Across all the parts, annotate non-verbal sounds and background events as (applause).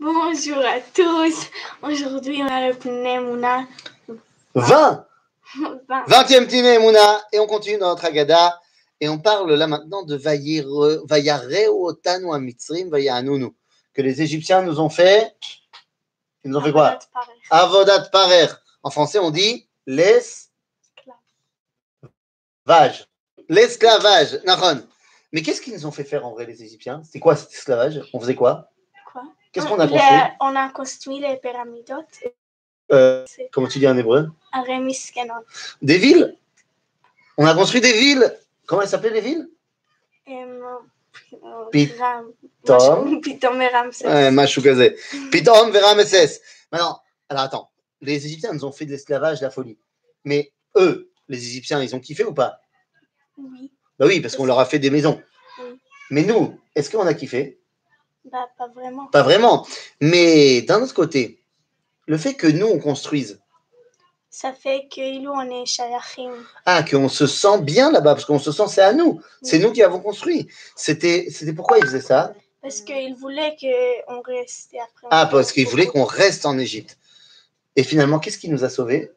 Bonjour à tous. Aujourd'hui, on a le Pneumona 20 20. 20e Tine Mouna, et on continue dans notre Agada, et on parle là maintenant de Vayareo Otanu Amitzrim Vayanunu, que les Égyptiens nous ont fait. Ils nous ont fait quoi? Avodat Parer. En français, on dit l'esclavage. L'esclavage. Mais qu'est-ce qu'ils nous ont fait faire en vrai, les Égyptiens? C'était quoi cet esclavage? On faisait Quoi? Qu'est-ce ah, qu'on a construit On a construit les pyramides. Euh, comment tu dis en hébreu? Des villes? On a construit des villes Comment elles s'appelaient les villes? Euh, Pitom. (laughs) Pitom et Ramsès. Pitom et Ramsès. Maintenant, alors attends, les Égyptiens nous ont fait de l'esclavage, de la folie. Mais eux, les Égyptiens, ils ont kiffé ou pas? Oui. Bah oui, parce qu'on leur a fait des maisons. Oui. Mais nous, est-ce qu'on a kiffé? Bah, pas vraiment. Pas vraiment. Mais d'un autre côté, le fait que nous, on construise, Ça fait que nous, on est Shayachim. ah, qu'on se sent bien là-bas, parce qu'on se sent, c'est à nous. C'est nous qui avons construit. C'était c'était pourquoi ils faisaient ça? Parce qu'ils voulaient qu'on reste après. Ah, parce qu'ils voulaient qu'on reste en Égypte. Et finalement, qu'est-ce qui nous a sauvés?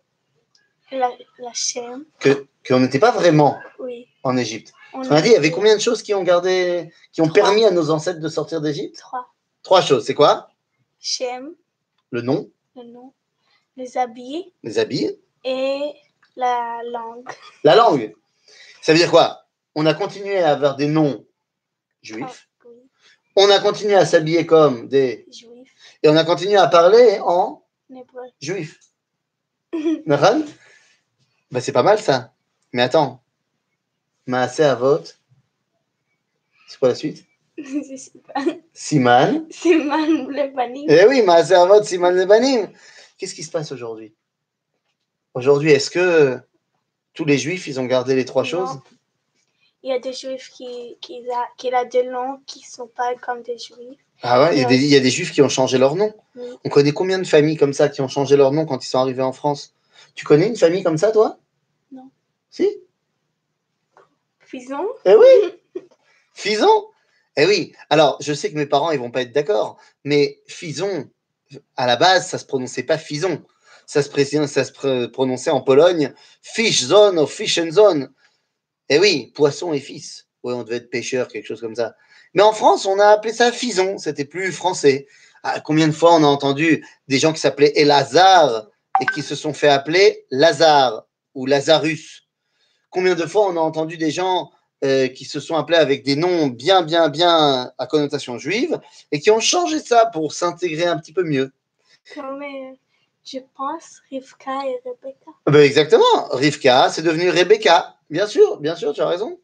La, la chaîne, que Qu'on n'était pas vraiment oui. en Égypte. On On a dit, il y avait combien de choses qui ont gardé, qui ont Trois. permis à nos ancêtres de sortir d'Égypte? Trois. Trois choses. C'est quoi? Shem, Le nom, le nom, les habits les habits, et la langue. la langue. Ça veut dire quoi? On a continué à avoir des noms juifs. Ah, oui, On a continué à s'habiller comme des. juif, Et on a continué à parler en juif. (laughs) Bah, C'est pas mal ça. Mais attends. Maaseh Avot. C'est quoi la suite? (laughs) Je sais pas. Siman. C'est man le banni. Eh oui, Maaseh Avot, Siman Lebanim. Qu'est-ce qui se passe aujourd'hui? Aujourd'hui, est-ce que tous les juifs, ils ont gardé les trois Non. choses? Il y a des juifs qui, qui, a, qui a des noms qui sont pas comme des juifs. Ah ouais, il y, a des, il y a des juifs qui ont changé leur nom. Oui. On connaît combien de familles comme ça qui ont changé leur nom quand ils sont arrivés en France? Tu connais une famille comme ça, toi? Non. Si? Fison, Eh oui Fison Eh oui Alors, je sais que mes parents, ils vont pas être d'accord, mais Fison, à la base, ça se prononçait pas Fison. Ça se, pré- ça se pr- prononçait en Pologne Fish Zone ou Fish and Zone. Eh oui, poisson et fils. Oui, on devait être pêcheur, quelque chose comme ça. Mais en France, on a appelé ça Fison. C'était plus français. Ah, combien de fois on a entendu des gens qui s'appelaient Elazar et qui se sont fait appeler Lazare ou Lazarus? Combien de fois on a entendu des gens euh, qui se sont appelés avec des noms bien, bien, bien à connotation juive et qui ont changé ça pour s'intégrer un petit peu mieux. comme euh, je pense Rivka et Rebecca. Ben exactement, Rivka, c'est devenu Rebecca. Bien sûr, bien sûr, tu as raison.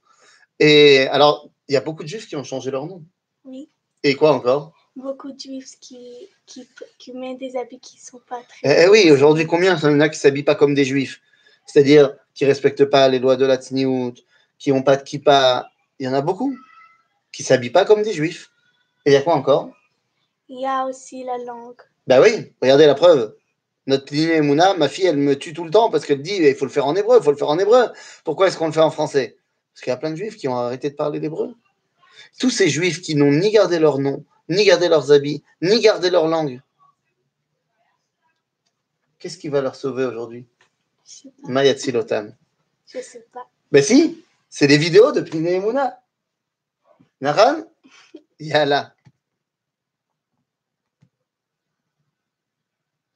Et alors, il y a beaucoup de juifs qui ont changé leur nom. Oui. Et quoi encore? Beaucoup de juifs qui, qui, qui mettent des habits qui sont pas très. Eh, eh oui, aujourd'hui, combien? Il y en a qui s'habillent pas comme des juifs C'est-à-dire qui respectent pas les lois de la Tzniout, qui n'ont pas de kippa. Il y en a beaucoup qui s'habillent pas comme des juifs. Et il y a quoi encore? Il y a aussi la langue. Ben oui, regardez la preuve. Notre Plinée Mouna, ma fille, elle me tue tout le temps parce qu'elle dit il faut le faire en hébreu, il faut le faire en hébreu. Pourquoi est-ce qu'on le fait en français? Parce qu'il y a plein de juifs qui ont arrêté de parler l'hébreu. Tous ces juifs qui n'ont ni gardé leur nom, ni gardé leurs habits, ni gardé leur langue. Qu'est-ce qui va leur sauver aujourd'hui? Je sais pas. Mayatsilotam. Je sais pas. Ben si, c'est des vidéos de Plinée Mouna. Naran? Yalla.